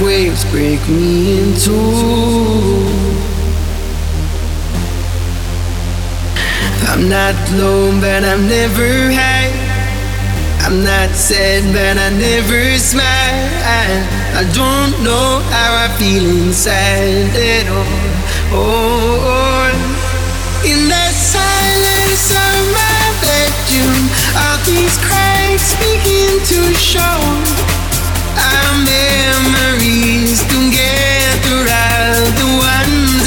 Shockwaves break me in two. I'm not low, but I'm never high. I'm not sad, but I never smile. I, don't know how I feel inside at all. Oh, oh. in that silence of my bedroom, all these cracks begin to show. Memories together are the ones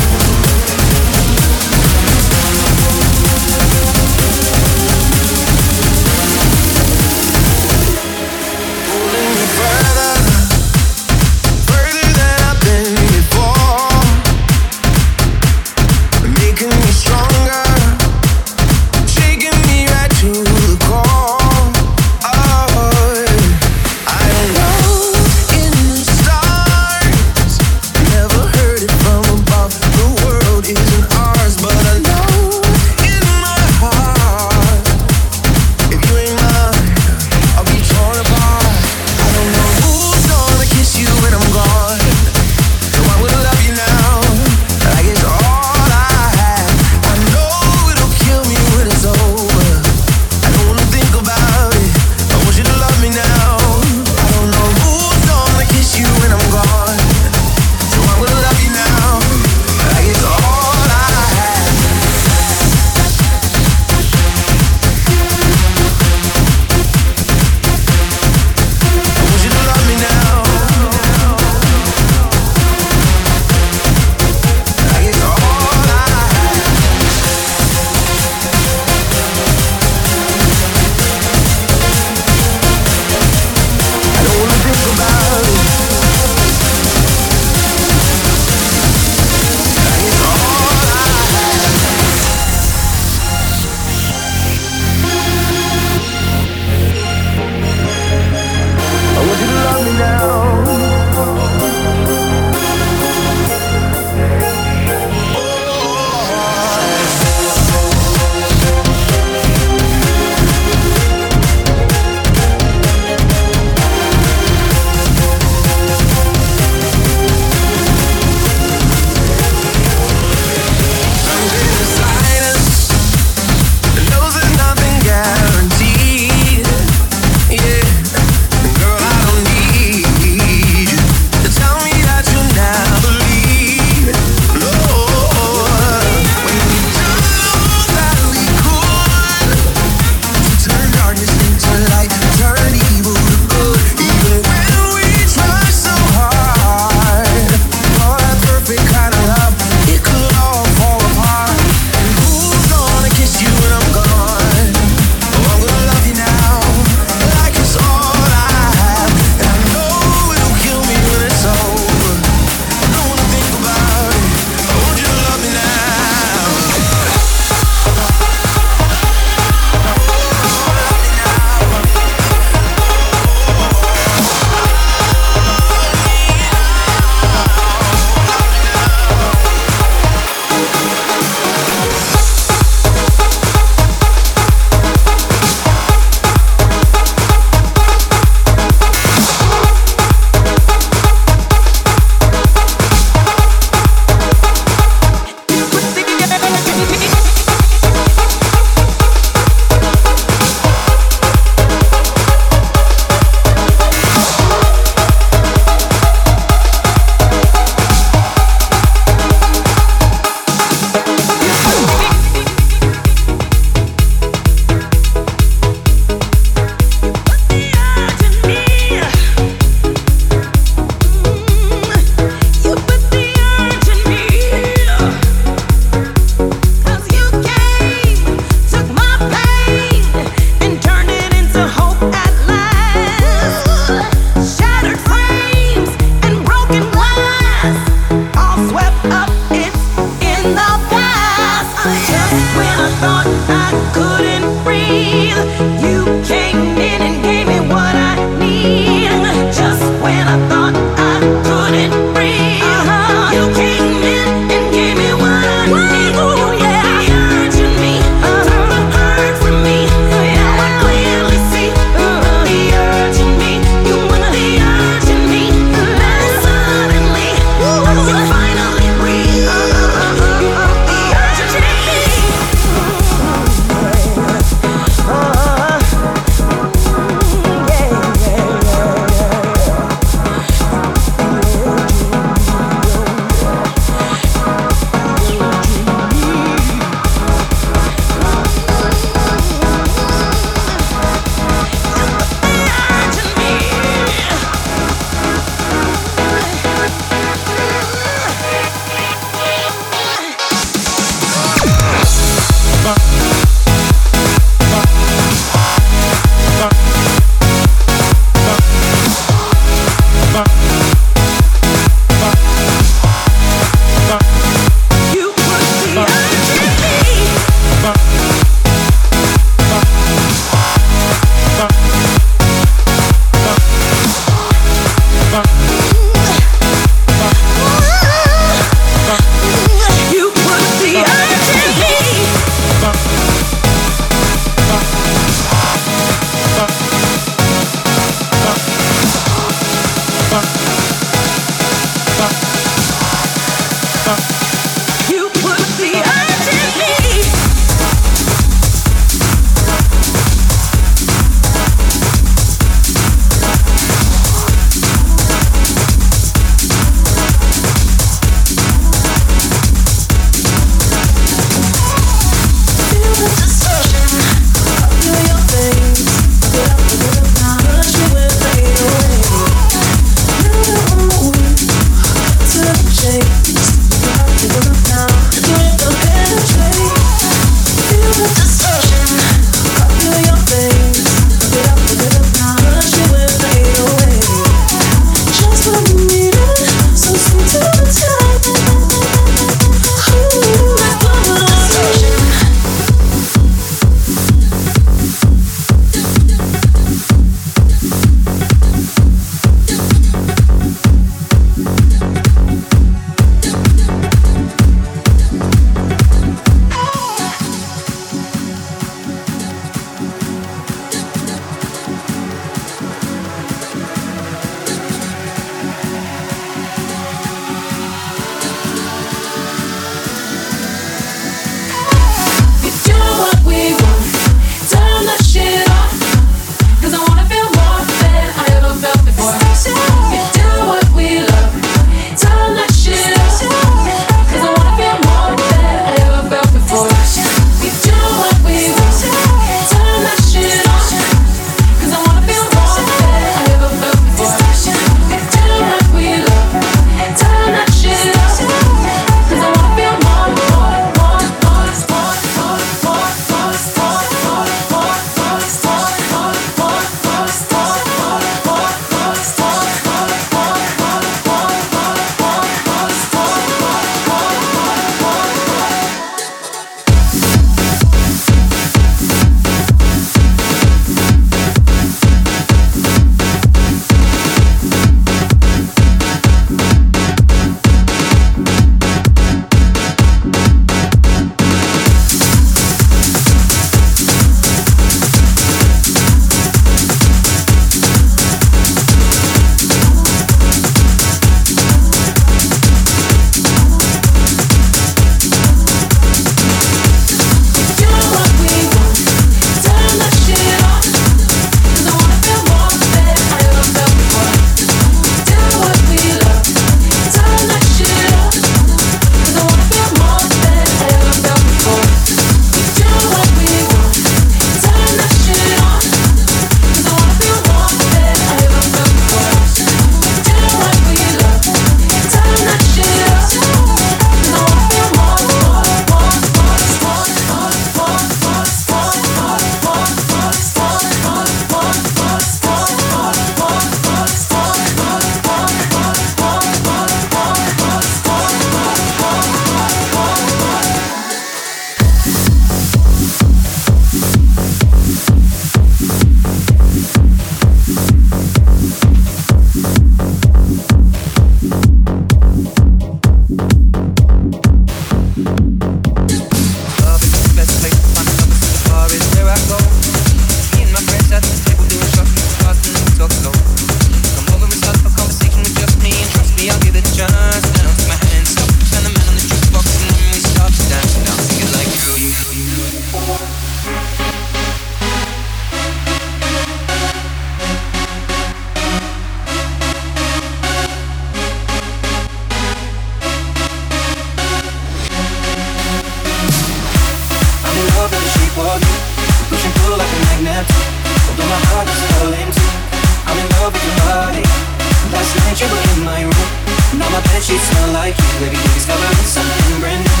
and she smell like you Baby, you discovered something brand new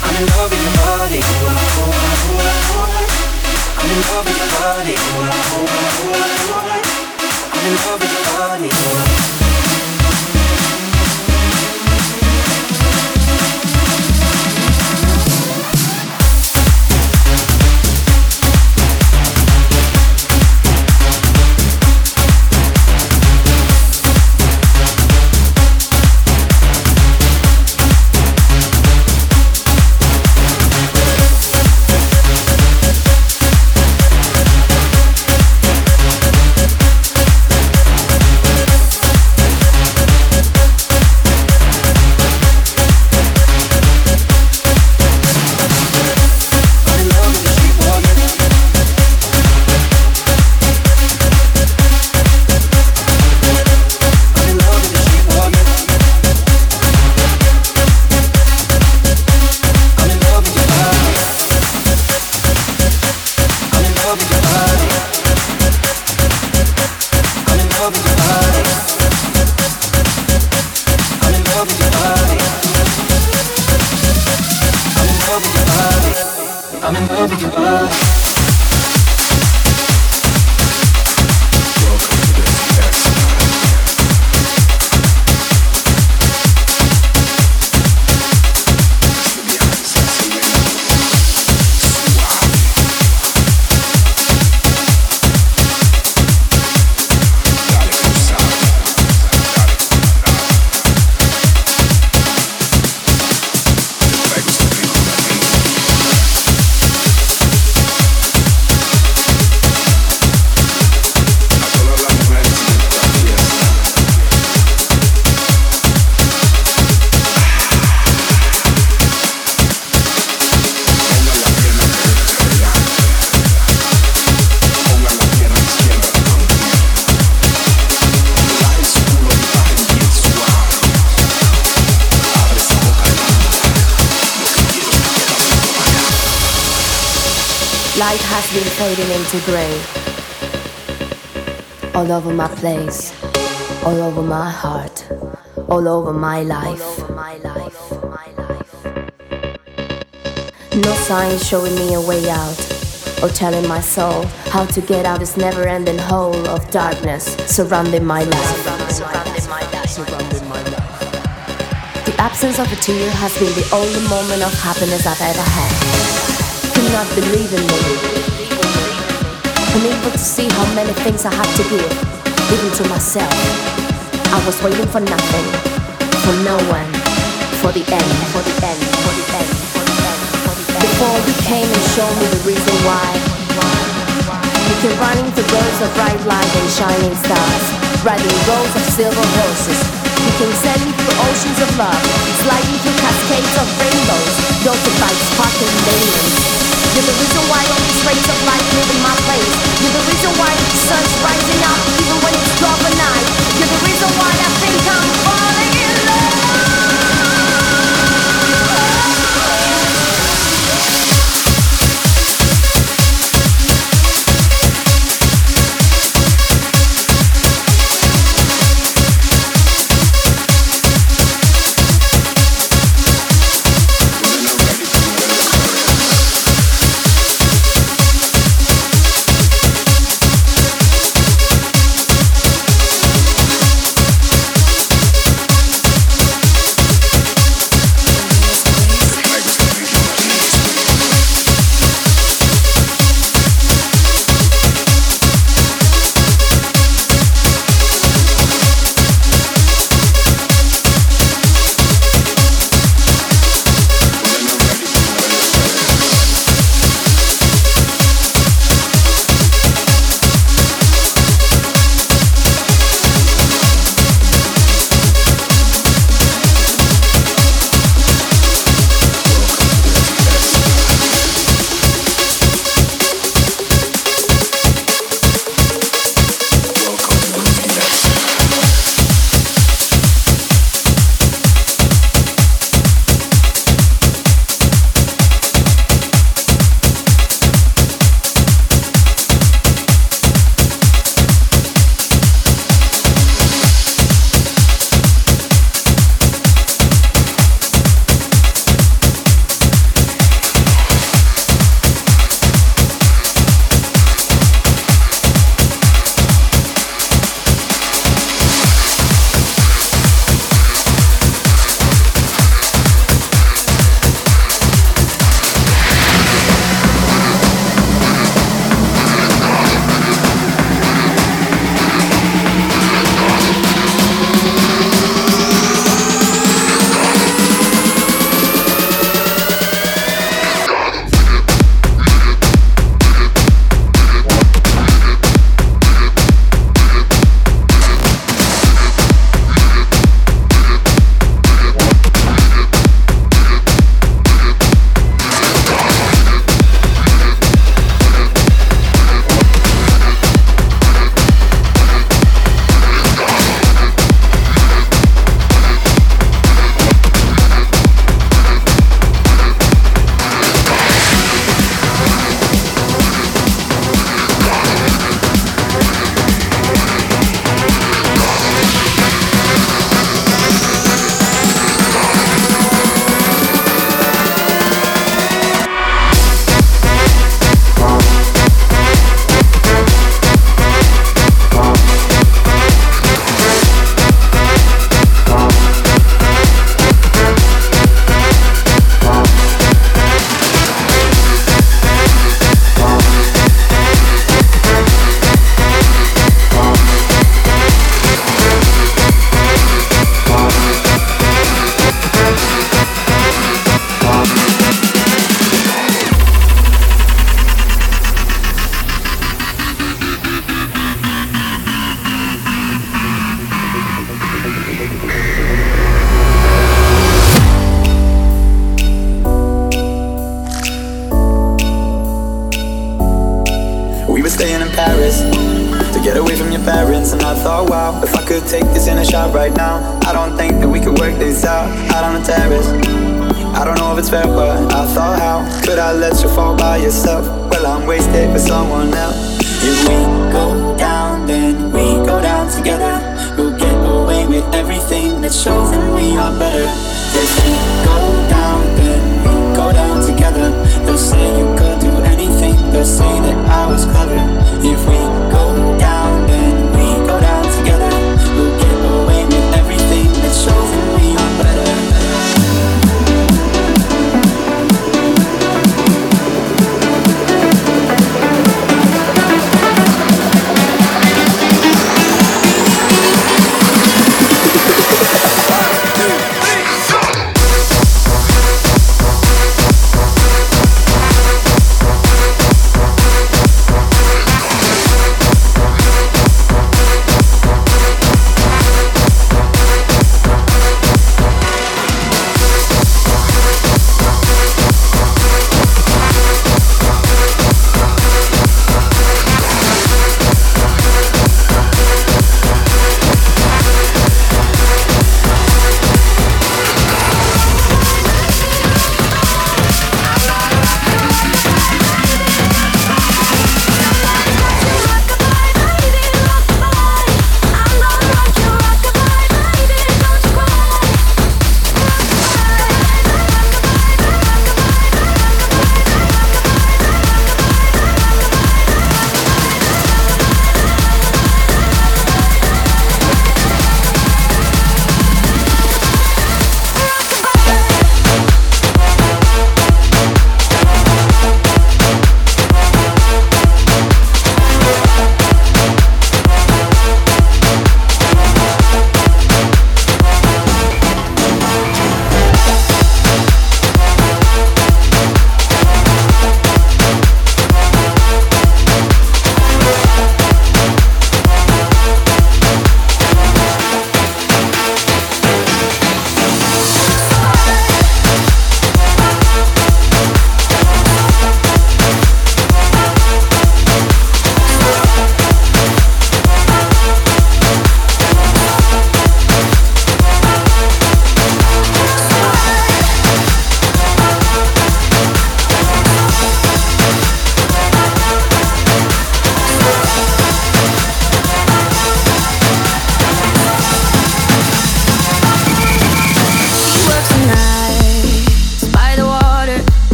I'm in love with your body ooh, ooh, ooh, ooh. I'm in love with your body ooh, ooh, ooh, ooh. I'm in love with your body. Grey. All over my place, all over my heart, all over my life. No sign showing me a way out, or telling my soul how to get out of this never ending hole of darkness surrounding my life. The absence of a tear has been the only moment of happiness I've ever had. Do not believe in me unable to see how many things I had to give, even to myself. I was waiting for nothing, for no one, for the end, for the end, for the end, for the end, for the end. Before you came and showed me the reason why. You can run into rows of bright light and shining stars, riding rows of silver horses. You can sailing through oceans of love, sliding through cascades of rainbows, dotted by sparkling diamonds. You're the reason why all these rays of light live in my place. You're the reason why the sun's rising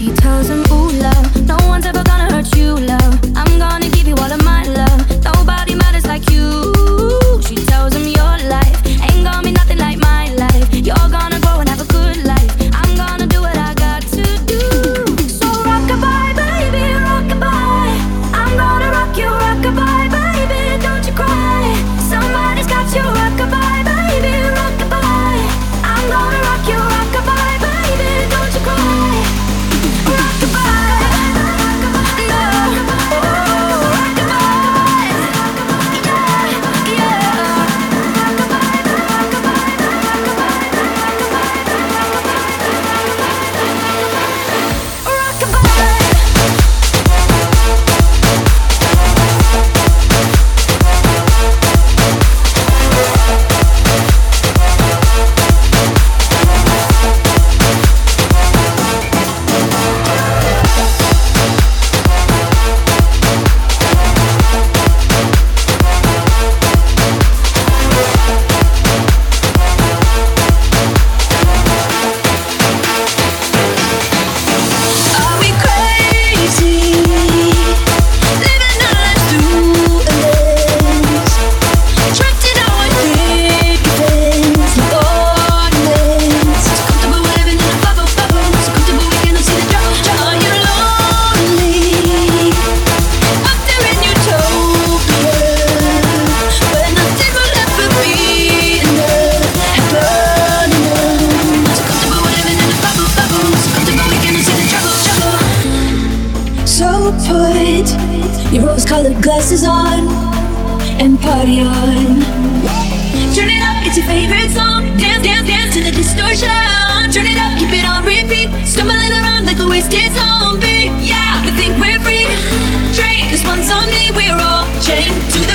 your Those colored glasses on and party on. Turn it up, it's your favorite song. Dance, dance, dance to the distortion. Turn it up, keep it on repeat. Stumbling around like a wasted zombie. Yeah, we think we're free. Drink this one's on me, we're all chained to